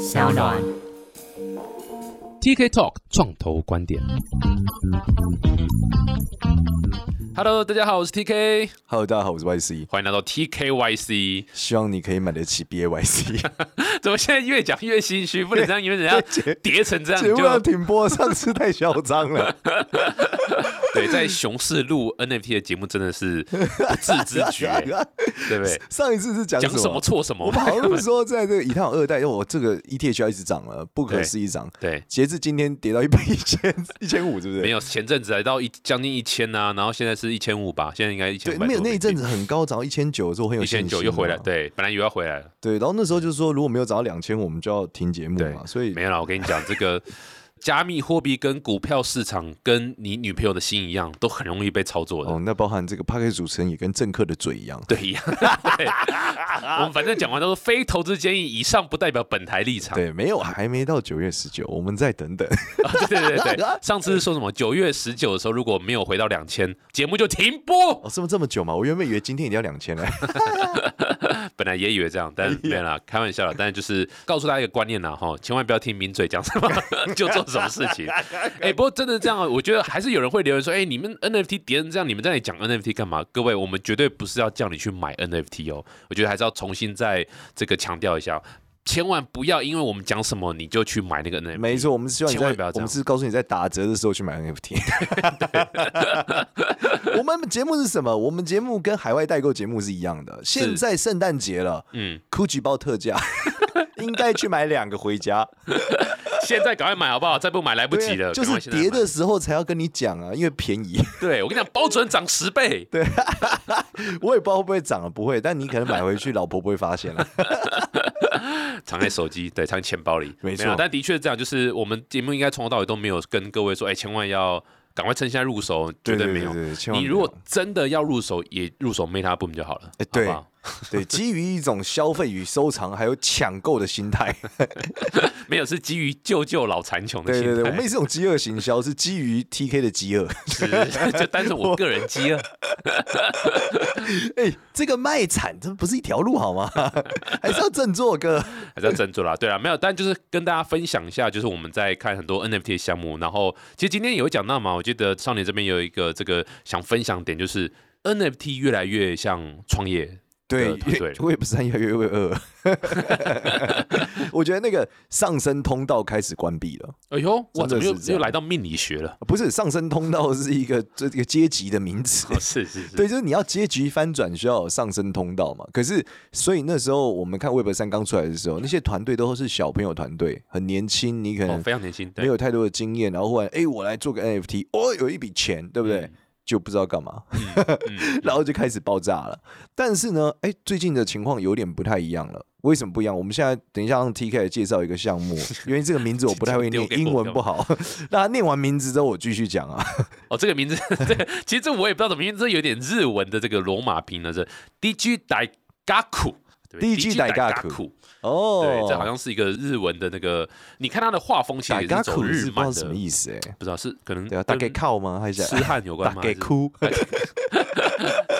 小暖。TK Talk 创投观点。Hello，大家好，我是 TK，Hello，大家好，我是 YC，欢迎来到 TKYC。希望你可以买得起 BAYC。怎么现在越讲越心虚？不能这样，因为人家 叠成这样节目要停播，上次太嚣张了。对，在熊市录 NFT 的节目真的是不自知 觉，对不对？上一次是讲讲什么错什么我们好像说，在这个以太坊二代，因为我这个 ETH 要一直涨了，不可思议涨。对，截至今天跌到一百一千一千五，是不是？没有前阵子来到一将近一千呐，然后现在是一千五吧，现在应该一千对，没有那一阵子很高，涨到一千九的时候很有一千九又回来，嘛对，本来以为要回来了。对，然后那时候就是说，如果没有涨到两千，我们就要停节目对嘛，所以没有了，我跟你讲，这个加密货币跟股票市场跟你女朋友的心一样，都很容易被操作的。哦，那包含这个 p a r k 主持人也跟政客的嘴一样。对一样，对我们反正讲完都是非投资建议，以上不代表本台立场。对，没有，还没到九月十九，我们再等等。啊对对对对，上次是说什么九月十九的时候，如果没有回到两千，节目就停播。哦，这么这么久嘛？我原本以为今天一定要两千嘞。本来也以为这样，但没有啦，开玩笑啦。但是就是告诉大家一个观念啦，哈，千万不要听名嘴讲什么就做什么事情。哎、不过真的这样啊，我觉得还是有人会留言说，哎、你们 NFT 跌成这样，你们在那里讲 NFT 干嘛？各位，我们绝对不是要叫你去买 NFT 哦，我觉得还是要重新再这个强调一下。千万不要因为我们讲什么你就去买那个 NFT。没错，我们是希望你在千万不要这样我们是告诉你在打折的时候去买 NFT。我们节目是什么？我们节目跟海外代购节目是一样的。现在圣诞节了嗯，，GUCCI 包特价，应该去买两个回家。现在赶快买好不好？再不买来不及了。对就是跌的时候才要跟你讲啊，因为便宜。对我跟你讲，保准涨十倍。对 我也不知道会不会涨了，不会，但你可能买回去，老婆不会发现了。藏在手机，对，藏在钱包里，没错有但的确这样，就是我们节目应该从头到尾都没有跟各位说，哎、千万要赶快趁现在入手，绝对没有。你如果真的要入手，也入手 Meta Boom 就好了，哎对好不好 对，基于一种消费与收藏还有抢购的心态。没有是基于救救老残穷的心态，对对对，我们也是这种饥饿行销，是基于 TK 的饥饿。是就单纯我个人饥饿，哎、这个卖惨，这不是一条路好吗？还是要振作哥。还是要振作啦。对啊，没有，但就是跟大家分享一下，就是我们在看很多 NFT 的项目，然后其实今天有讲到嘛，我记得少年这边有一个这个想分享点，就是 NFT 越来越像创业。对的团队，我也不是越来越饿。我觉得那个上升通道开始关闭了。哎呦，我，怎么又又来到命理学了？不是上升通道是一个这个阶级的名词。哦，是是是，对，就是你要阶级翻转，需要有上升通道嘛。可是，所以那时候我们看 Web 三刚出来的时候，那些团队都是小朋友团队，很年轻，你可哦，能非常年轻，对没有太多的经验，然后忽然哎，我来做个 NFT，哦，有一笔钱，对不对？嗯就不知道干嘛，嗯 然后就开始爆炸了。但是呢，哎，最近的情况有点不太一样了。为什么不一样？我们现在等一下让 TK 来介绍一个项目，因为这个名字我不太会念英文不好。那他念完名字之后，我继续讲啊。哦，这个名字，这个其实这我也不知道怎么念，这有点日文的这个罗马拼呢，是 DG Daigaku。对 DG Daigaku Daigaku 哦，对，这好像是一个日文的那个，你看他的画风其实也是走日漫什么意思哎。不知道是可能对啊，大概靠吗？还是痴汉有关打吗？还是给哭？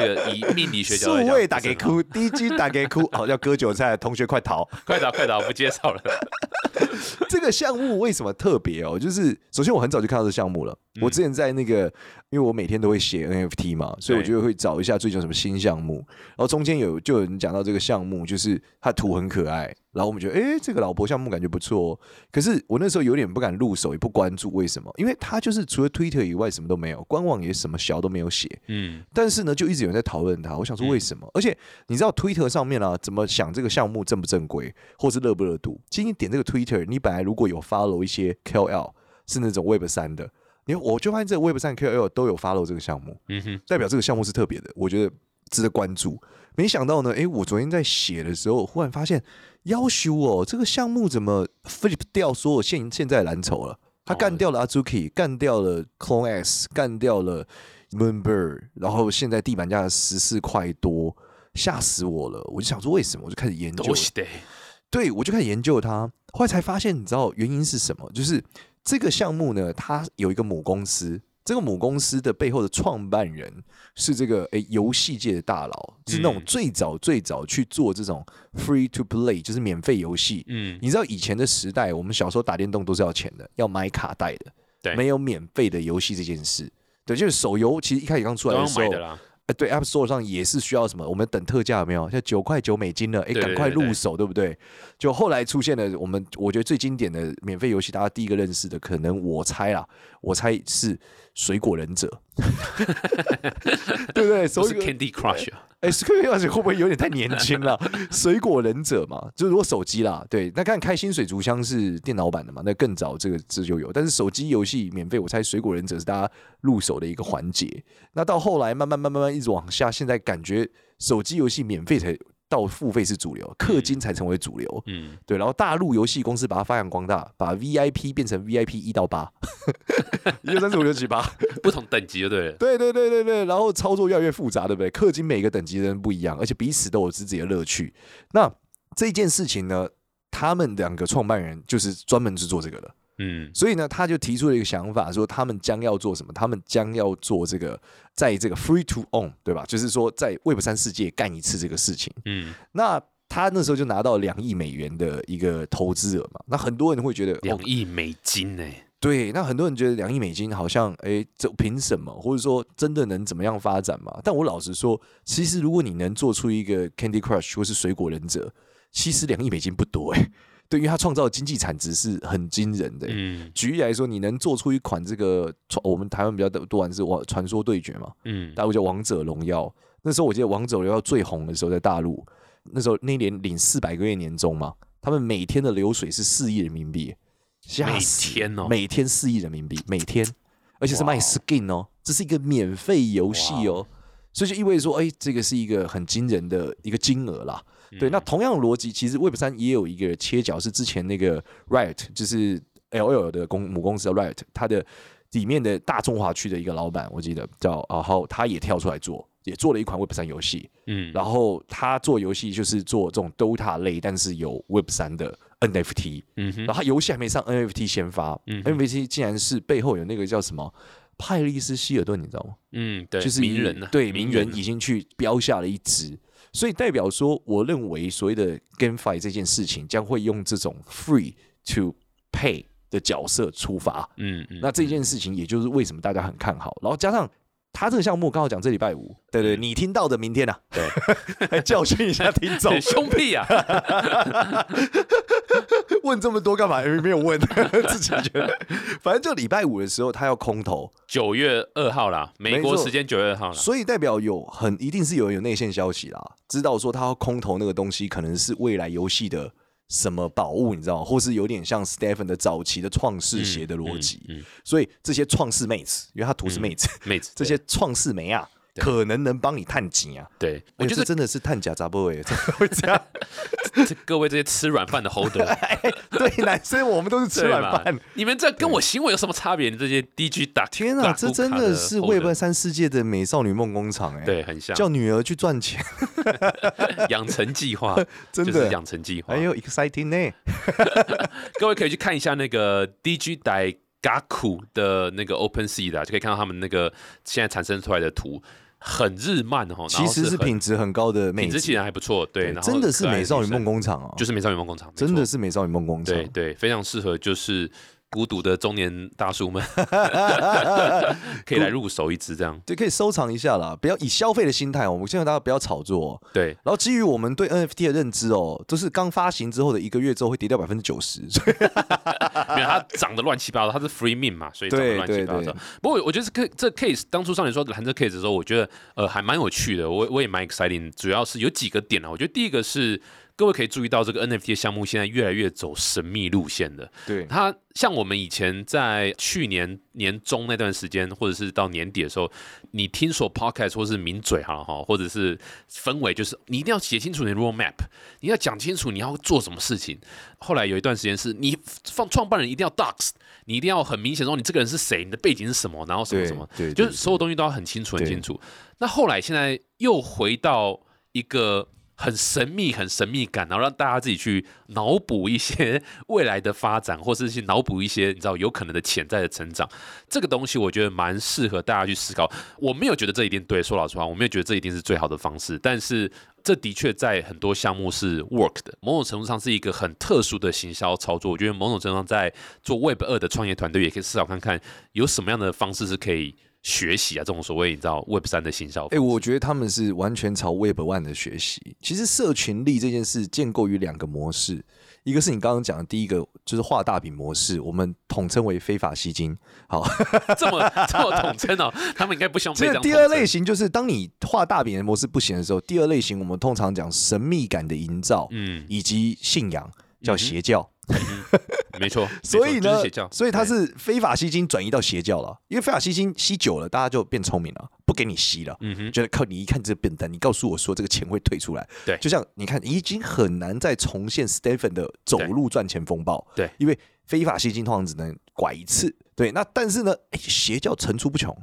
这个以 命理学角数度来讲位打给哭，DG 打给哭，好要割韭菜，同学快逃！快逃快逃，不介绍了。这个项目为什么特别哦？就是首先我很早就看到这项目了，嗯我之前在那个，因为我每天都会写 NFT 嘛，所以我对就会找一下最近有什么新项目。然后中间有就有人讲到这个项目，就是它图很可爱，然后我们觉得，哎，这个老婆项目感觉不错、哦。可是我那时候有点不敢入手，也不关注，为什么？因为它就是除了 Twitter 以外什么都没有，官网也什么小都没有写。嗯，但是呢，就一直有人在讨论它。我想说为什么？而且你知道 Twitter 上面啊，怎么想这个项目正不正规，或是热不热度？今天点这个 Twitter，你本来如果有 follow 一些 KOL 是那种 Web 三的，你我就发现这个 Web 三 KOL 都有 follow 这个项目，嗯哼，代表这个项目是特别的，我觉得值得关注。没想到呢，诶，我昨天在写的时候，忽然发现，要修哦，这个项目怎么 flip 掉所有现现在蓝筹了？他干掉了 Azuki，干掉了 Clone S，干掉了 Moonbird，然后现在地板价十四块多，吓死我了！我就想说为什么，我就开始研究对，我就开始研究它，后来才发现，你知道原因是什么？就是这个项目呢，它有一个母公司，这个母公司的背后的创办人是这个诶游戏界的大佬，是那种嗯最早最早去做这种 free to play，就是免费游戏。嗯，你知道以前的时代，我们小时候打电动都是要钱的，要买卡带的，对没有免费的游戏这件事。对，就是手游，其实一开始刚出来的时候要买的，啦。呃，对，App Store 上也是需要什么？我们等特价有没有？像九块九美金了，哎，赶快入手，对不对？就后来出现了我们我觉得最经典的免费游戏，大家第一个认识的，可能我猜啦，我猜是水果忍者，对不对？不是手一个 Candy Crush 啊，哎，水果忍者会不会有点太年轻了？水果忍者嘛，就是如果手机啦，对，那看开心水族箱是电脑版的嘛，那更早这个这就有，但是手机游戏免费，我猜水果忍者是大家入手的一个环节。那到后来慢慢慢慢慢一直往下，现在感觉手机游戏免费才到付费是主流，氪金才成为主流。嗯，对，然后大陆游戏公司把它发扬光大，把 VIP 变成 VIP 一到八，一二三四五六七八。不同等级就对了。对对对对对，然后操作越来越复杂，对不对？氪金每个等级的人不一样，而且彼此都有自己的乐趣。那这件事情呢，他们两个创办人就是专门制作这个的，嗯所以呢，他就提出了一个想法，说他们将要做什么？他们将要做这个，在这个 free to own，对吧？就是说在 Web 三世界干一次这个事情。嗯，那他那时候就拿到两亿美元的一个投资额嘛，那很多人会觉得，哦，两亿美金呢？对，那很多人觉得两亿美金好像，哎，这凭什么？或者说真的能怎么样发展嘛？但我老实说，其实如果你能做出一个 Candy Crush 或是水果忍者，其实两亿美金不多哎、对，因为它创造的经济产值是很惊人的、嗯。举例来说，你能做出一款这个传，我们台湾比较多玩是王传说对决嘛，嗯，大陆叫王者荣耀。那时候我记得王者荣耀最红的时候在大陆，那时候那年领四百个月年终嘛，他们每天的流水是四亿人民币，吓死每天哦每天四亿人民币，每天，而且是卖 skin 哦，这是一个免费游戏哦，所以就意味着说，哎，这个是一个很惊人的一个金额啦。对，那同样的逻辑，其实 Web 三也有一个切角，是之前那个 Riot，就是 L L 的公母公司的 Riot，它的里面的大中华区的一个老板，我记得叫，然后他也跳出来做，也做了一款 Web 三游戏。嗯，然后他做游戏就是做这种 DOTA 类，但是有 Web 三的 NFT。嗯哼然后他游戏还没上 NFT 先发、嗯 n f t 竟然是背后有那个叫什么派利斯希尔顿，你知道吗？嗯，对，就是名人呢，对名人啊已经去标下了一支，所以代表说，我认为所谓的 GameFi 这件事情将会用这种 free to pay 的角色出发。嗯嗯，那这件事情也就是为什么大家很看好，然后加上。他这个项目刚好讲这礼拜五，对对，你听到的明天啊，对，来教训一下听众对，凶屁啊，问这么多干嘛？没有问，自己觉得，反正就礼拜五的时候他要空投，九月二号啦，美国时间九月二号啦。所以代表有很一定是有人有内线消息啦，知道说他要空投那个东西可能是未来游戏的什么宝物，你知道吗？或是有点像 Stephen 的早期的创世鞋的逻辑，嗯，嗯所以这些创世妹子，因为他图是妹子，妹子，这些创世妹啊，对可能能帮你探金啊。对，我我觉觉得得真的是探假杂波哎，真的会这样。这各位这些吃软饭的 holder，对，男生我们都是吃软饭。你们这跟我行为有什么差别？你这些 DG 打天啊，这真的是 Web 三世界的美少女梦工厂哎、对，很像叫女儿去赚钱，养成计划，真就是的养成计划哎呦 exciting 呢。各位可以去看一下那个 DG 代 Gaku 的那个 Open Sea 的，就可以看到他们那个现在产生出来的图，很日漫哦，其实是品质很高的妹子，品质其实还不错，对，真的是美少女梦工厂哦，就是美少女梦工厂，真的是美少女梦工厂。对对，非常适合就是孤独的中年大叔们 可以来入手一支这样。对，可以收藏一下啦，不要以消费的心态我们希望大家不要炒作哦、对，然后基于我们对 NFT 的认知哦，就是刚发行之后的一个月之后会跌掉百分之九十，所以 没有它涨得乱七八糟，它是 free mint 嘛，所以涨得对乱七八糟。不过我觉得这个这 case 当初少年说谈这 case 的时候，我觉得呃还蛮有趣的，我我也蛮 exciting，主要是有几个点啊。我觉得第一个是各位可以注意到这个 NFT 的项目现在越来越走神秘路线的。对它像我们以前在去年年中那段时间，或者是到年底的时候，你听说 podcast 或是名嘴哈哈，或者是氛围，就是你一定要写清楚你的 roadmap，你要讲清楚你要做什么事情。后来有一段时间是你放创办人一定要 docs，你一定要很明显说你这个人是谁，你的背景是什么，然后什么什么，对，就是所有东西都要很清楚很清楚。那后来现在又回到一个很神秘、很神秘感，然后让大家自己去脑补一些未来的发展，或是去脑补一些你知道有可能的潜在的成长。这个东西我觉得蛮适合大家去思考。我没有觉得这一定对，说老实话，我没有觉得这一定是最好的方式，但是。这的确在很多项目是 work 的，某种程度上是一个很特殊的行销操作。我觉得某种程度上在做 Web 二的创业团队也可以思考看看，有什么样的方式是可以学习啊？这种所谓你知道 Web 三的行销。哎，我觉得他们是完全朝 Web one 的学习。其实社群力这件事建构于两个模式。一个是你刚刚讲的第一个，就是画大饼模式，我们统称为非法吸金。好，这么 这么统称哦，他们应该不想。这第二类型就是当你画大饼的模式不行的时候，第二类型我们通常讲神秘感的营造，嗯，以及信仰叫邪教。没错，所以呢，所以他是非法吸金转移到邪教了，因为非法吸金吸久了，大家就变聪明了，不给你吸了，嗯哼，觉得靠你一看这个笨蛋，你告诉我说这个钱会退出来，对，就像你看，已经很难再重现 Stephen 的走路赚钱风暴，对，因为非法吸金通常只能拐一次。对，那但是呢，邪教层出不穷，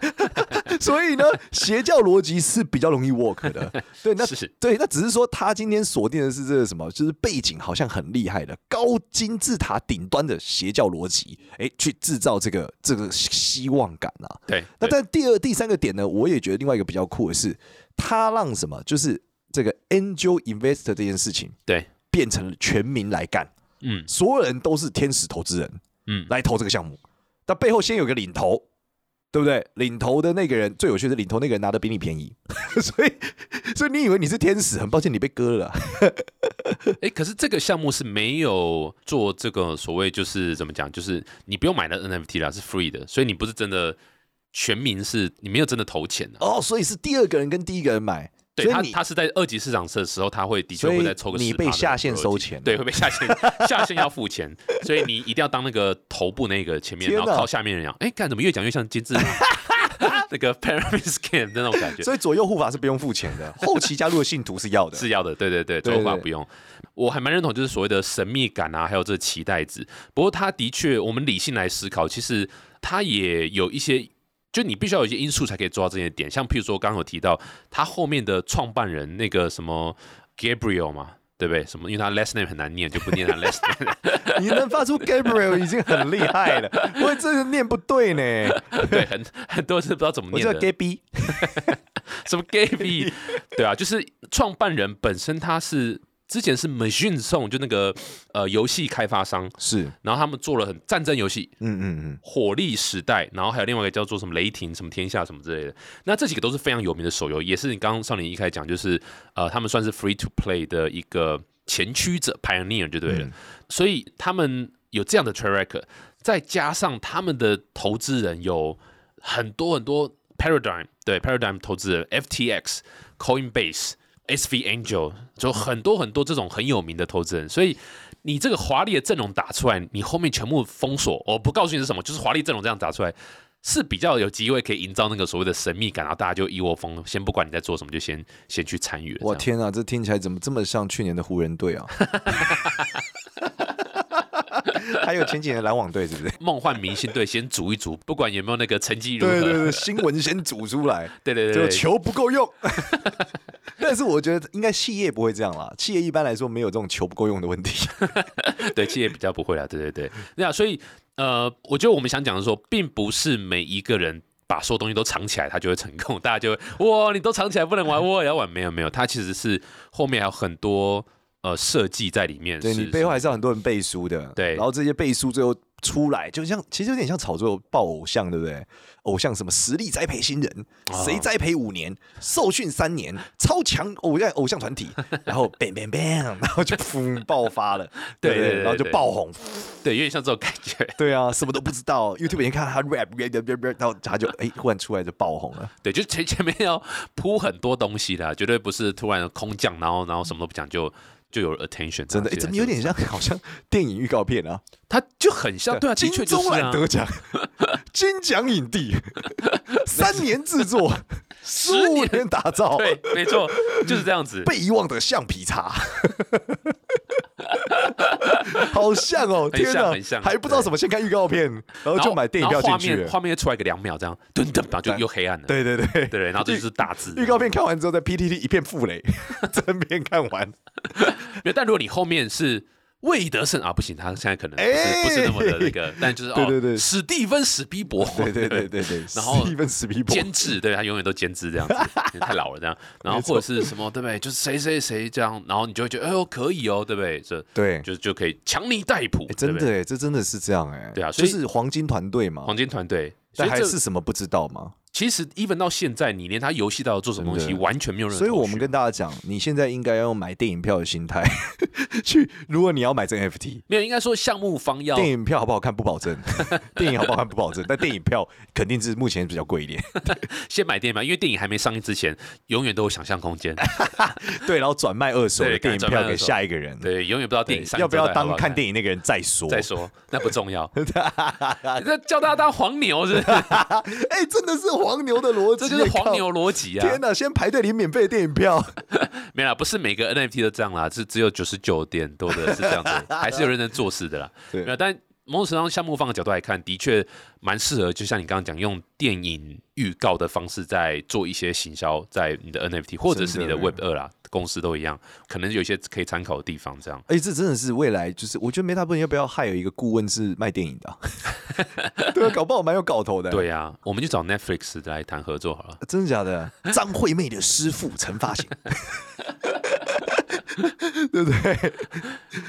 所以呢，邪教逻辑是比较容易 work 的。对，那对，那只是说他今天锁定的是这个什么，就是背景好像很厉害的高金字塔顶端的邪教逻辑，哎，去制造这个这个希望感啊。对，那但第二、第三个点呢，我也觉得另外一个比较酷的是，他让什么，就是这个 angel investor 这件事情，对，变成了全民来干，嗯，所有人都是天使投资人，嗯，来投这个项目。但背后先有个领头，对不对？领头的那个人最有趣的，领头那个人拿的比你便宜，所以，所以你以为你是天使？很抱歉，你被割了。哎，可是这个项目是没有做这个所谓，就是怎么讲？就是你不用买的 NFT 啦，是 free 的，所以你不是真的全民，是你没有真的投钱的哦。所以是第二个人跟第一个人买。对他，他是在二级市场的时候，他会的确会再抽个你被下线收钱，对，会被下线，下线要付钱，所以你一定要当那个头部那个前面，然后靠下面人讲，哎，看怎么越讲越像金字塔，那个 pyramid scheme 那种感觉。所以左右护法是不用付钱的，后期加入的信徒是要的，是要的，对对对，左右护法不用。我还蛮认同，就是所谓的神秘感啊，还有这期待值。不过他的确，我们理性来思考，其实他也有一些。就你必须要有一些因素才可以做到这些点，像譬如说刚刚有提到他后面的创办人那个什么 Gabriel 嘛，对不对？什么？因为他 last name 很难念，就不念他 last name。你能发出 Gabriel 已经很厉害了，我这个念不对呢。对，很很多人不知道怎么念的。Gaby，什么 Gaby？对啊，就是创办人本身他是。之前是 Machine Zone，就那个呃游戏开发商。是，然后他们做了很战争游戏，嗯嗯嗯，火力时代，然后还有另外一个叫做什么雷霆什么天下什么之类的，那这几个都是非常有名的手游，也是你刚刚少年一开始讲，就是呃他们算是 Free to Play 的一个前驱者 Pioneer 就对了，所以他们有这样的 track，再加上他们的投资人有很多很多 Paradigm 对 Paradigm 投资人 FTX Coinbase。S V Angel 就很多很多这种很有名的投资人，所以你这个华丽的阵容打出来，你后面全部封锁，我不告诉你是什么，就是华丽阵容这样打出来是比较有机会可以营造那个所谓的神秘感，然后大家就一窝蜂，先不管你在做什么，就先先去参与。我天啊，这听起来怎么这么像去年的湖人队啊？还有前几年篮网队是不是？梦幻明星队先组一组，不管有没有那个成绩如何，对对对，新闻先组出来，对对对，就球不够用。但是我觉得应该企业不会这样啦，企业一般来说没有这种球不够用的问题。对，企业比较不会啦，对对对。那所以呃，我觉得我们想讲的说，并不是每一个人把所有东西都藏起来，他就会成功。大家就会哇，你都藏起来不能玩，我也要玩。没有没有，他其实是后面还有很多呃设计在里面。对你背后还是有很多人背书的。对，然后这些背书最后。出来就像，其实有点像炒作爆偶像，对不对？偶像什么实力栽培新人，谁栽培五年，受训三年，超强偶像偶像团体，然后 bang bang bang，然后就噗爆发了，对对，然后就爆红，对，有点像这种感觉。对啊，什么都不知道，YouTube 一看他 rap rap rap rap，然后他就哎，忽然出来就爆红了。对，就前 前面要铺很多东西的，绝对不是突然空降，然后然后什么都不讲就。就有 attention，真的，怎么有点像，好像电影预告片啊？他就很像，对啊，金钟奖得奖，金奖影帝，三年制作，十五年打造，对，没错，就是这样子。被遗忘的橡皮擦，好像哦，很天哪像很像，还不知道什么先看预告片，然后就买电影票进去了。画面又出来个两秒，这样噔噔，然后就又黑暗了。对对对，对，然后这就是大字。预告片看完之后，在 PTT 一片负雷，正片看完，但如果你后面是魏德胜啊，不行，他现在可能不是、哎不是那么的那个，但就是哦，对对对。史蒂芬史皮伯，对对对对对，然后史蒂芬史皮博，监制，对他永远都监制这样子，太老了这样，然后或者是什么，对不对？就是谁谁谁这样，然后你就会觉得，哎呦可以哦，对不对？这对，就就可以强尼戴普哎，真的哎，这真的是这样哎，对啊所以就是黄金团队嘛，黄金团队，所以这但还是什么不知道吗？其实 even 到现在，你连他游戏到底做什么东西完全没有任何。所以我们跟大家讲，你现在应该要用买电影票的心态 去，如果你要买这个 NFT，没有应该说项目方要电影票好不好看不保证，电影好不好看不保证，但电影票肯定是目前比较贵一点。先买电影嘛，因为电影还没上映之前，永远都有想象空间。对，然后转卖二手的电影票给下一个人。对，永远不知道电影上要不要当看电影那个人再说？再说，那不重要。那叫大家当黄牛是不是？哎，真的是黄牛的逻辑，这就是黄牛逻辑啊！天哪，先排队领免费的电影票，没啦，不是每个 NFT 都这样啦，是只有九十九点多的是这样子，还是有认真做事的啦。对没有，但某种程度上，项目方的角度来看，的确蛮适合，就像你刚刚讲，用电影预告的方式在做一些行销，在你的 NFT 或者是你的 Web 二啦，公司都一样，可能有一些可以参考的地方。这样，哎，这真的是未来，就是我觉得 Meta 不要不要害有一个顾问是卖电影的啊，对啊，搞不好蛮有搞头的。，对啊、我们就找 Netflix 来谈合作好了。真的假的？张惠妹的师傅陈发型，对不对？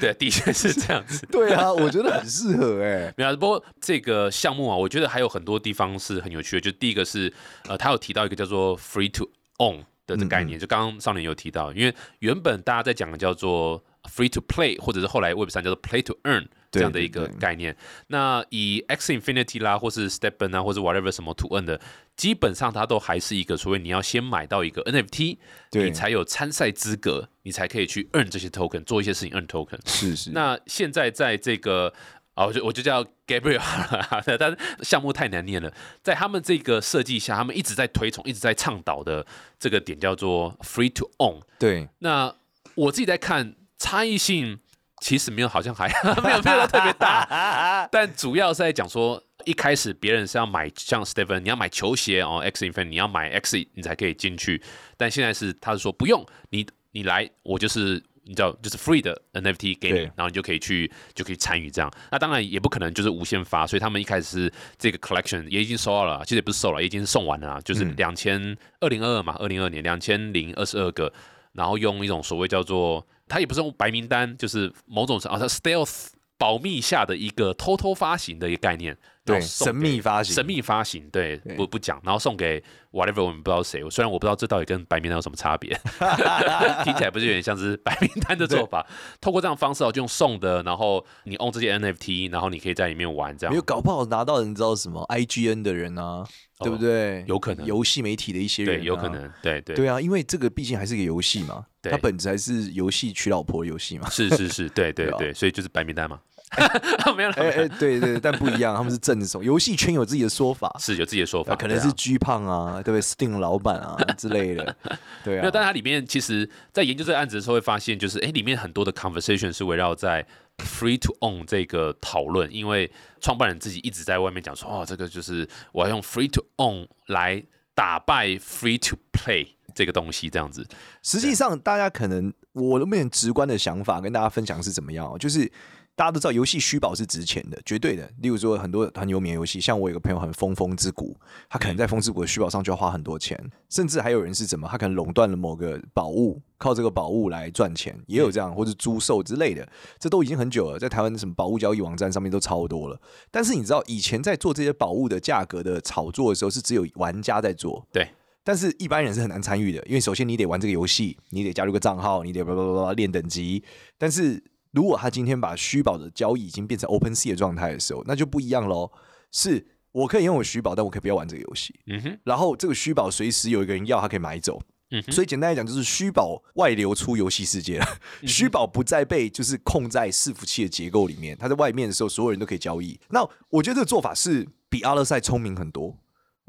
对，的确是这样子。对啊，我觉得很适合哎。没有啊，不过这个项目啊，我觉得还有很多地方是很有趣的。就第一个是，呃，他有提到一个叫做 free to own 的这概念，就刚刚少年有提到，因为原本大家在讲的叫做 free to play，或者是后来 Web 三叫做 play to earn 这样的一个对对概念。那以 X Infinity 啦，或是 Stepen 啊，或者 whatever 什么 to earn 的，基本上它都还是一个，所谓你要先买到一个 NFT，你才有参赛资格，你才可以去 earn 这些 token，做一些事情 earn token。是是，那现在在这个啊，我就我就叫 Gabriel 好了，但是项目太难念了。在他们这个设计下，他们一直在推崇、一直在倡导的这个点叫做 Free to Own。对，那我自己在看，差异性其实没有，好像还 没有没有特别大，但主要是在讲说。一开始别人是要买像 Stephen，你要买球鞋哦，X Infin，你要买 X 你才可以进去。但现在是他是说不用，你你来我就是你知道就是 free 的 NFT 给你对，然后你就可以去就可以参与这样。那当然也不可能就是无限发，所以他们一开始是这个 collection 也已经收到了，其实也不是收了，也已经送完了啊，就是嗯两千二零二二嘛，二零二年两千零二十二个，然后用一种所谓叫做它也不是用白名单，就是某种啊它 stealth 保密下的一个偷偷发行的一个概念，对，神秘发行，神秘发行，对，对。不不讲，然后送给 whatever 我们不知道谁，虽然我不知道这到底跟白名单有什么差别，听起来不是有点像是白名单的做法？透过这样的方式哦，就用送的，然后你 own 这些 NFT，然后你可以在里面玩，这样。没有搞不好拿到人知道什么 IGN 的人啊，对不对？哦有可能游戏媒体的一些人、啊，对，有可。能，对对对啊，因为这个毕竟还是个游戏嘛，它本质还是游戏娶老婆的游戏嘛。是是是，对对对啊，所以就是白名单嘛，没有了，哎哎，对对，但不一样，他们是正手，游戏圈有自己的说法，是有自己的说法，啊可能是 G 胖啊，对不对？Steam 老板啊 之类的，对没有，啊，但它里面其实，在研究这个案子的时候，会发现就是，哎，里面很多的 conversation 是围绕在 free to own 这个讨论，因为创办人自己一直在外面讲说，哦，这个就是我要用 free to own 来打败 free to play 这个东西，这样子。实际上大家可能我的面直观的想法跟大家分享是怎么样，就是。大家都知道游戏虚宝是值钱的，绝对的。例如说很多很有名游戏，像我有个朋友很疯风之谷，他可能在风之谷的虚宝上就要花很多钱，甚至还有人是怎么，他可能垄断了某个宝物，靠这个宝物来赚钱，也有这样，或者租售之类的，这都已经很久了，在台湾什么宝物交易网站上面都超多了。但是你知道，以前在做这些宝物的价格的炒作的时候，是只有玩家在做，对。但是一般人是很难参与的，因为首先你得玩这个游戏，你得加入个账号，你得叭叭叭叭练等级。但是如果他今天把虚宝的交易已经变成 Open Sea 的状态的时候，那就不一样喽。是我可以拥有虚宝，但我可以不要玩这个游戏。嗯哼，然后这个虚宝随时有一个人要，他可以买走。嗯哼，所以简单来讲，就是虚宝外流出游戏世界了。虚宝不再被就是控在伺服器的结构里面，它在外面的时候，所有人都可以交易。那我觉得这个做法是比阿勒赛聪明很多。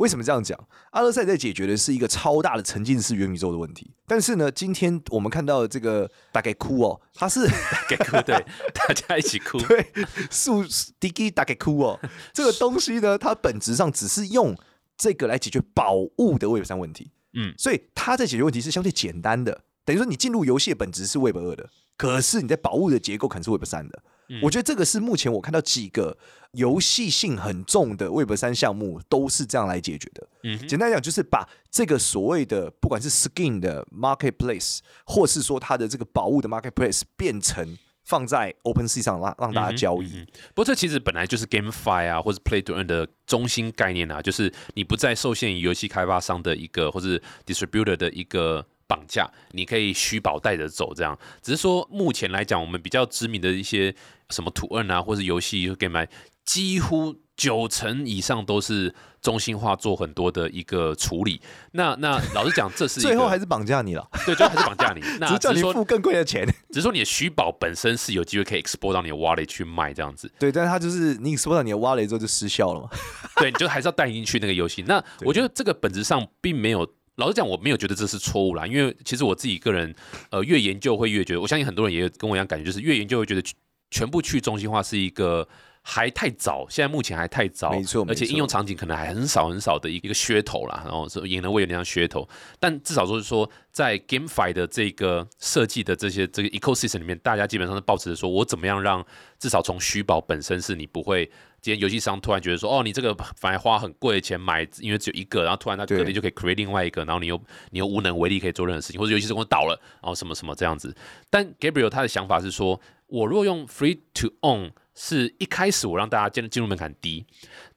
为什么这样讲？阿勒赛在解决的是一个超大的沉浸式元宇宙的问题，但是呢，今天我们看到这个大概哭哦，它是大概哭，对，大家一起哭。对，数 Digi 大概哭哦，这个东西呢，它本质上只是用这个来解决宝物的 Web 三问题，嗯，所以它在解决问题是相对简单的，等于说你进入游戏的本质是 Web 二的，可是你在宝物的结构可能是 Web 三的。我觉得这个是目前我看到几个游戏性很重的 Web 三项目都是这样来解决的。嗯，简单来讲，就是把这个所谓的不管是 skin 的 marketplace，或是说它的这个宝物的 marketplace，变成放在 Open Sea 上让让大家交易。不过这其实本来就是 GameFi 啊，或者 Play to Earn 的中心概念啊，就是你不再受限于游戏开发商的一个或是 distributor 的一个。绑架，你可以虚保带着走，这样。只是说，目前来讲，我们比较知名的一些什么图案啊，或者游戏 game，几乎九成以上都是中心化做很多的一个处理。那那老实讲，这是 最后还是绑架你了。对，最后还是绑架你。那只是叫你付更贵的钱。只是说你的虚保本身是有机会可以 export 到你的 wallet 去卖这样子。对，但是它就是你 export 到你的 wallet 之后就失效了嘛。对，你就还是要带进去那个游戏。那我觉得这个本质上并没有。老实讲，我没有觉得这是错误啦，因为其实我自己个人，呃，越研究会越觉得，我相信很多人也跟我一样感觉，就是越研究会觉得全部去中心化是一个还太早，现在目前还太早，没错，而且应用场景可能还很少很少的一个噱头啦，然后是也能为有那样噱头，但至少说是说在 GameFi 的这个设计的这些这个 ecosystem 里面，大家基本上是保持着说我怎么样让至少从虚宝本身是你不会。今天游戏商突然觉得说，哦，你这个反而花很贵的钱买，因为只有一个，然后突然他隔天就可以 create 另外一个，然后你又你又无能为力可以做任何事情，或者游戏公司倒了，然后什么什么这样子。但 Gabriel 他的想法是说，我如果用 free to own，是一开始我让大家进进入门槛低，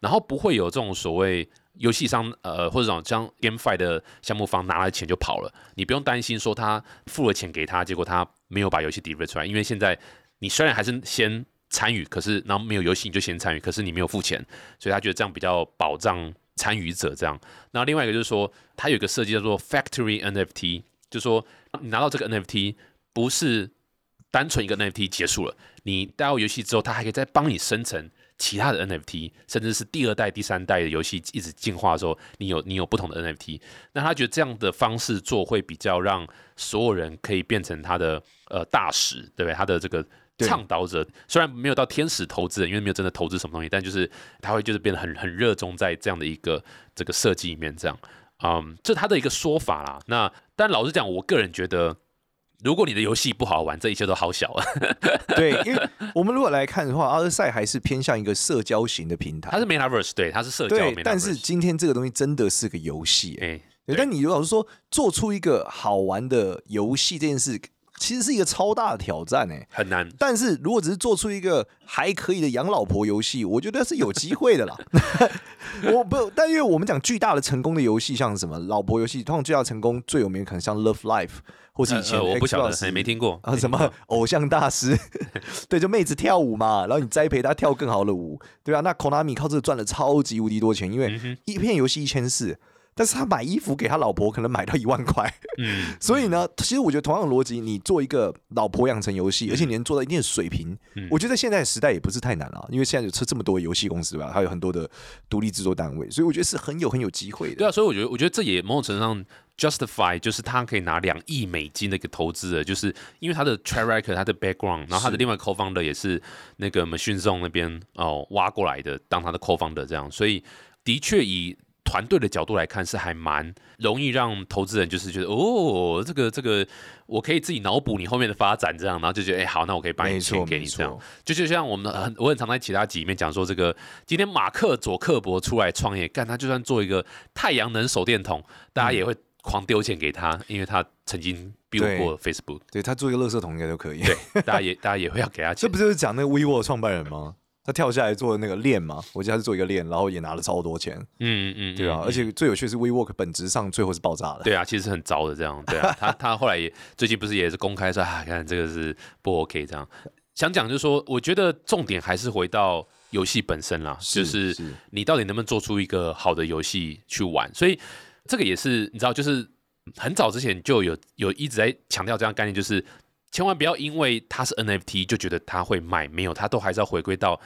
然后不会有这种所谓游戏商呃或者讲将 GameFi 的项目方拿了钱就跑了，你不用担心说他付了钱给他，结果他没有把游戏 deliver 出来，因为现在你虽然还是先。参与，可是然后没有游戏你就先参与，可是你没有付钱，所以他觉得这样比较保障参与者。这样，然后另外一个就是说，他有一个设计叫做 Factory NFT，就是说你拿到这个 NFT 不是单纯一个 NFT 结束了，你带到游戏之后，它还可以再帮你生成其他的 NFT，甚至是第二代、第三代的游戏一直进化的时候，你有你有不同的 NFT。那他觉得这样的方式做会比较让所有人可以变成他的呃大使，对不对？他的这个。倡导者虽然没有到天使投资人，因为没有真的投资什么东西，但就是他会就是变得很很热衷在这样的一个这个设计里面，这样，嗯，这他的一个说法啦。那但老实讲，我个人觉得，如果你的游戏不好玩，这一切都好小啊。对，因为我们如果来看的话，阿尔赛还是偏向一个社交型的平台，它是 Metaverse，对，它是社交。对，但是今天这个东西真的是个游戏，哎，但你如果是说做出一个好玩的游戏这件事。其实是一个超大的挑战诶，很难。但是如果只是做出一个还可以的养老婆游戏，我觉得是有机会的啦。我不，但因为我们讲巨大的成功的游戏，像什么老婆游戏，通常巨大成功最有名可能像 Love Life，或是以前我不晓得，没听过啊，什么 偶像大师，对，就妹子跳舞嘛，然后你栽培她跳更好的舞，对啊，那 Konami 靠这个赚了超级无敌多钱，因为一片游戏一千四。但是他买衣服给他老婆，可能买到一万块。嗯，所以呢，其实我觉得同样的逻辑，你做一个老婆养成游戏，而且你能做到一定的水平，我觉得现在时代也不是太难了，因为现在有这这么多游戏公司吧，还有很多的独立制作单位，所以我觉得是很有很有机会的。对啊，所以我觉得，我觉得这也某种程度上 justify，就是他可以拿两亿美金的一个投资的，就是因为他的 track record，他的 background，然后他的另外 co-founder 也是那个 Machine Zone 那边哦挖过来的，当他的 co-founder 这样，所以的确以。团队的角度来看，是还蛮容易让投资人就是觉得哦，这个这个我可以自己脑补你后面的发展，这样，然后就觉得哎好，那我可以把钱给你这样。就就像我们很我很常在其他集里面讲说，这个今天马克佐克伯出来创业，干他就算做一个太阳能手电筒，大家也会狂丢钱给他，因为他曾经 build 过 Facebook，对他做一个垃圾桶应该都可以。对，大家也大家也会要给他钱。这不就是讲那个 vivo 创办人吗？他跳下来做那个链嘛，我记得他是做一个链，然后也拿了超多钱。嗯嗯，对啊，而且最有趣是 WeWork 本质上最后是爆炸的。对啊，其实很糟的这样。对啊，他他后来也最近不是也是公开说啊，看这个是不 OK 这样。想讲就是说，我觉得重点还是回到游戏本身啦，就是你到底能不能做出一个好的游戏去玩。所以这个也是你知道，就是很早之前就有有一直在强调这样概念，就是。千万不要因为它是 NFT 就觉得它会卖，没有，它都还是要回归到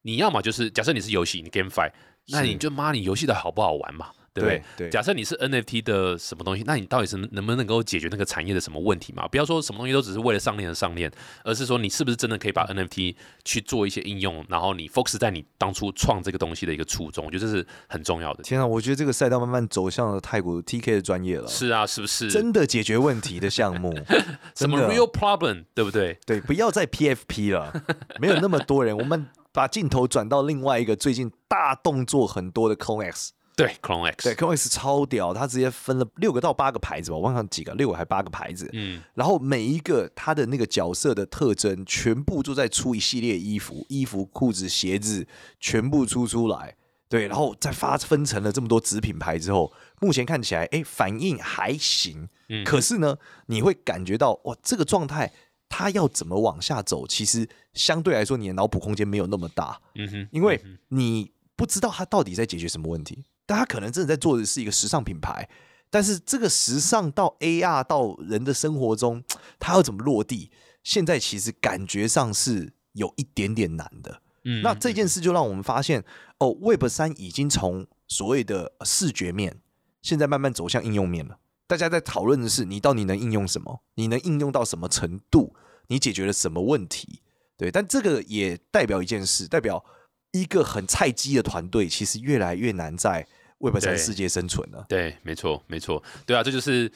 你要么就是假设你是游戏，你 GameFi，那你就妈你游戏的好不好玩嘛，对不对？对假设你是 NFT 的什么东西，那你到底是能不能够解决那个产业的什么问题嘛？不要说什么东西都只是为了上链而上链，而是说你是不是真的可以把 NFT 去做一些应用，然后你 focus 在你当初创这个东西的一个初衷，我觉得这是很重要的。天啊，我觉得这个赛道慢慢走向了泰国 TK 的专业了，是啊，是不是？真的解决问题的项目，什么 real problem，对不对？对，不要再 PFP 了，没有那么多人，我们把镜头转到另外一个最近大动作很多的 CloneX。对，Clone X，对，CloneX 超屌，它直接分了六个到八个牌子吧，我忘了几个，六个还八个牌子。嗯，然后每一个它的那个角色的特征，全部都在出一系列衣服、衣服、裤子、鞋子，全部出出来。对，然后再发分成了这么多子品牌之后，目前看起来，哎，反应还行。嗯可是呢，你会感觉到，哇，这个状态它要怎么往下走，其实相对来说，你的脑补空间没有那么大，嗯哼，因为你不知道它到底在解决什么问题。但它可能真的在做的是一个时尚品牌，但是这个时尚到 AR 到人的生活中，它要怎么落地？现在其实感觉上是有一点点难的。嗯那这件事就让我们发现，哦，Web 三已经从所谓的视觉面，现在慢慢走向应用面了。大家在讨论的是，你到底能应用什么？你能应用到什么程度？你解决了什么问题？对，但这个也代表一件事，代表一个很菜鸡的团队，其实越来越难在 Web 三世界生存了。对，没错，没错，对啊，这就是。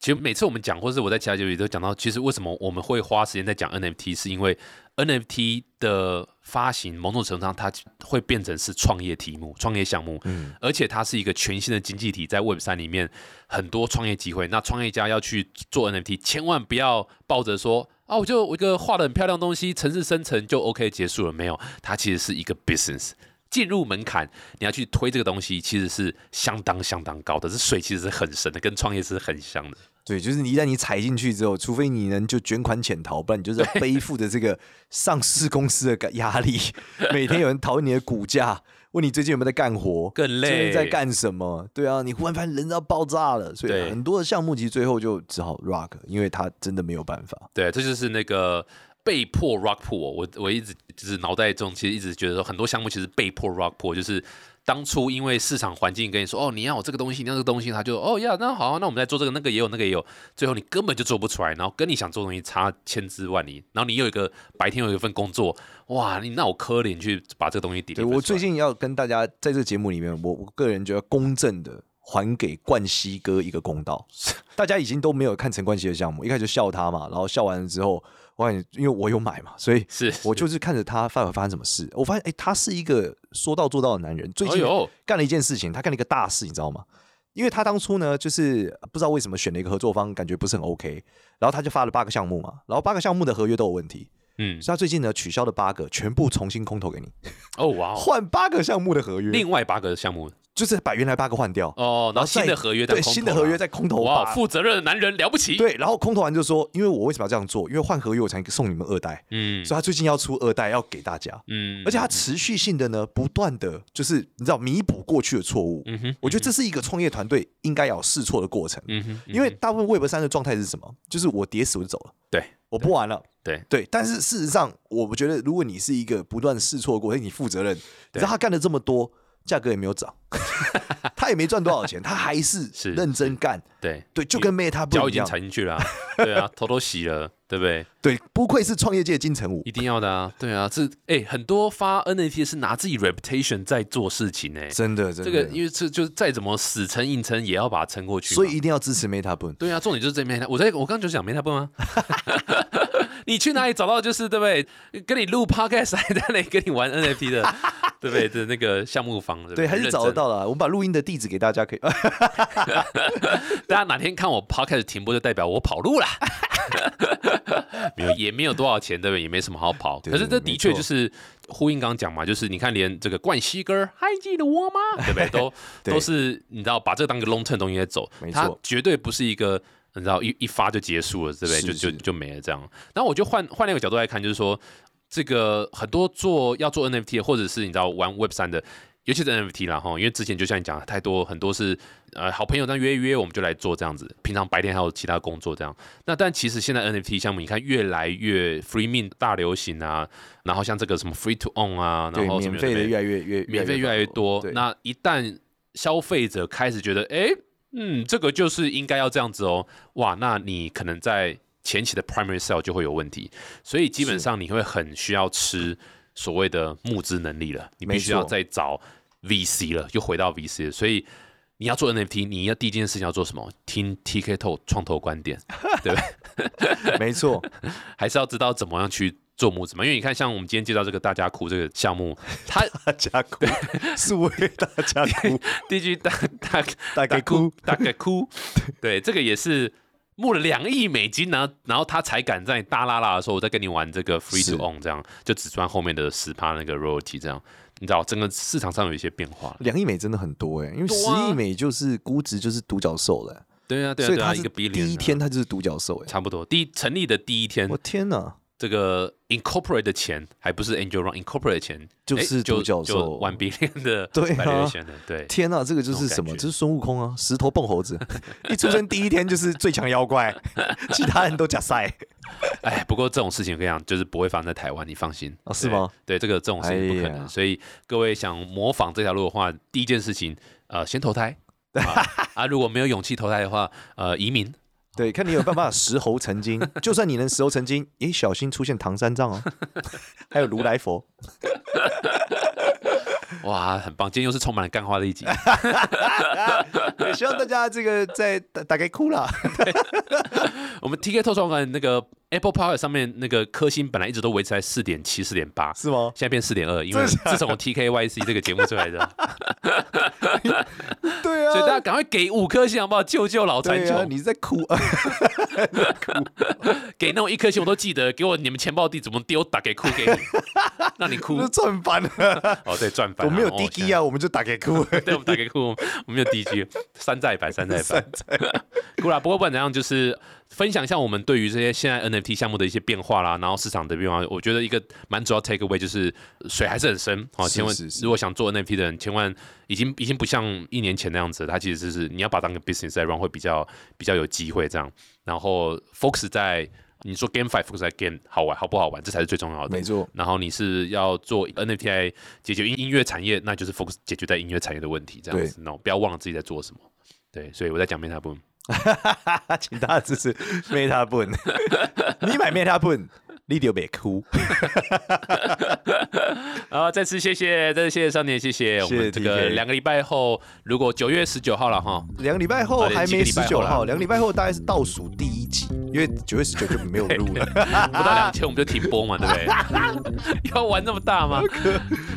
其实每次我们讲，或是我在其他节目里都讲到，其实为什么我们会花时间在讲 NFT，是因为 NFT 的发行某种程度上它会变成是创业题目、创业项目，嗯，而且它是一个全新的经济体，在 Web 三里面很多创业机会。那创业家要去做 NFT，千万不要抱着说啊，我就我一个画的很漂亮的东西，城市生成就 OK 结束了，没有，它其实是一个 business。进入门槛，你要去推这个东西，其实是相当相当高的。这水其实是很深的，跟创业是很像的。对，就是你一旦你踩进去之后，除非你能就卷款潜逃，不然你就是要背负着这个上市公司的压力，每天有人讨论你的股价，问你最近有没有在干活，更最近累，在干什么？对啊，你忽然发现人要爆炸了，所以很多的项目其实最后就只好 rock，因为他真的没有办法。对，这就是那个被迫 rock pool。我我一直就是脑袋中其实一直觉得说，很多项目其实被迫 rock pool，就是当初因为市场环境跟你说，哦，你要有这个东西，你要这个东西，他就哦呀，那好，那我们再做这个，那个也有，那个也有，最后你根本就做不出来，然后跟你想做的东西差千枝万里，然后你有一个白天有一份工作，哇，你那我可怜去把这个东西对我最近要跟大家在这个节目里面，我我个人觉得公正的还给冠希哥一个公道。大家已经都没有看陈冠希的项目，一开始就笑他嘛，然后笑完了之后，我感觉因为我有买嘛，所以是我就是看着他发发生什么事，我发现哎、他是一个说到做到的男人。最近干了一件事情，他干了一个大事，你知道吗？因为他当初呢，就是不知道为什么选了一个合作方，感觉不是很 OK，然后他就发了八个项目嘛，然后八个项目的合约都有问题，嗯，所以他最近呢取消了八个，全部重新空投给你，哦哇哦，换八个项目的合约，另外八个项目就是把原来八个换掉，哦，然后新的合约再对新的合约在空投哇，把负责任的男人了不起，，对，然后空投完就说，因为我为什么要这样做？因为换合约我才送你们二代，嗯。所以他最近要出二代要给大家，嗯，而且他持续性的呢，不断的就是你知道弥补过去的错误。嗯哼，我觉得这是一个创业团队应该要有试错的过程，嗯哼，因为大部分 Web 三的状态是什么？就是我跌死我就走了，对。我不玩了。对。对，但是事实上，我觉得如果你是一个不断试错的过程，你负责任，你知道他干了这么多，价格也没有涨，他也没赚多少钱，他还是是认真干。对，对，就跟 Meta 不脚已经一样。踩进去了啊，对啊，头都洗了，对不对？对，不愧是创业界金城武一。定要的啊，对啊，这哎，很多发 NFT 是拿自己 reputation 在做事情哎，真的，真的，这个因为这就是再怎么死撑硬撑也要把它撑过去，所以一定要支持 Meta 本。对啊，重点就是这 Meta，我在我刚刚就讲 Meta 不吗？你去哪里找到就是对不对？跟你录 podcast 还在那里跟你玩 NFT 的，对不对？的那个项目房，对还是找得到了。我们把录音的地址给大家，可以。大家哪天看我 podcast 停播，就代表我跑路了。没有，也没有多少钱，对不对？也没什么好跑。可是这的确就是呼应刚刚讲嘛，就是你看，连这个冠希哥还记得我吗？对不对？都对都是你知道，把这个当个 long term 东西在走没，它错绝对不是一个。你知道一一发就结束了，对不对？是就就就没了这样。然后我就换换另一个角度来看，就是说，这个很多做要做 NFT 的或者是你知道玩 Web 三的，尤其是 NFT 啦哈，因为之前就像你讲的，太多很多是呃好朋友，那约一约我们就来做这样子。平常白天还有其他工作这样。那但其实现在 NFT 项目，你看越来越 Free Mint 大流行啊，然后像这个什么 Free to Own 啊，然后免费的越来越越免费越来越多。那一旦消费者开始觉得，哎，嗯，这个就是应该要这样子哦，哇，那你可能在前期的 Primary cell 就会有问题，所以基本上你会很需要吃。所谓的募资能力了，你必须要再找 VC 了，又回到 VC 了。所以你要做 NFT，你要第一件事情要做什么？听 TK 透创投观点，对不对？没错，还是要知道怎么样去做募资嘛。因为你看，像我们今天介绍这个大家哭这个项目，他大家哭是为大家哭，第一句大大大概哭大概哭，对，这个也是。募了两亿美金，然后然后他才敢在大拉拉的时候，我再跟你玩这个 free to own，这样就只赚后面的十趴那个 royalty，这样你知道整个市场上有一些变化。两亿美真的很多哎，因为十亿美就是估值就是独角兽了。对啊，对啊，所以他一个比第一天他就是独角兽哎，差不多第一成立的第一天。我天哪！这个 incorporate 的钱还不是 angel run，incorporate 的钱就是独角兽万 billion 的 对啊，对，天哪，这个就是什么？这是孙悟空啊，石头蹦猴子，一出生第一天就是最强妖怪，其他人都假赛。哎，不过这种事情我跟你讲，就是不会发生在台湾，你放心啊？是吗？对，这个这种事情不可能。所以各位想模仿这条路的话，第一件事情，呃，先投胎啊，如果没有勇气投胎的话，呃，移民。对，看你有办法石猴成精，就算你能石猴成精，也小心出现唐三藏哦，还有如来佛。哇，很棒！今天又是充满了干花的一集。也希望大家这个在大概哭了。我们 TK 透创馆那个 Apple Power 上面那个颗星本来一直都维持在四点七、四点八，是吗？现在变四点二，因为自从 TKYC 这个节目出来的。对啊，所以大家赶快给五颗星好不好？救救老残球！你在哭，哭，给那种一颗星我都记得，给我你们钱包地址，我们丢打给哭给你，让你哭，赚翻了。哦，对，赚翻。我没有 DG 啊，我们就打给哭。对，我们打给哭，我们有 DG，山寨版，山寨版。哭啦！不过不管怎样，就是分享一下我们对于这些现在 NFT 项目的一些变化啦，然后市场的变化。我觉得一个蛮主要 take away 就是水还是很深啊。千万如果想做 NFT 的人，千万已经已经不像一年前那样子，它其实是你要把当个 business 在 run 会比较比较有机会这样。然后 focus 在你说 game five focus 在 game 好玩好不好玩，这才是最重要的。没错。然后你是要做 NFT 解决音音乐产业，那就是 focus 解决在音乐产业的问题这样子。那不要忘了自己在做什么。对，所以我在讲 Meta Boom。请大家支持 Meta Boon 你买 Meta Boon，你就别哭。好，再次谢谢，再次谢谢少年，谢谢。我们这个两个礼拜后，如果九月十九号了哈，两个礼拜后还没十九号，两个礼拜后大概是倒数第一集，因为九月十九就没有录了，不到两千我们就停播嘛，对不对？要玩那么大吗？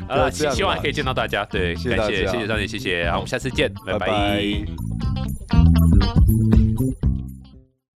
呃，希望可以见到大家，对，感谢谢谢少年，谢谢，好，我们下次见，拜拜。Uhum.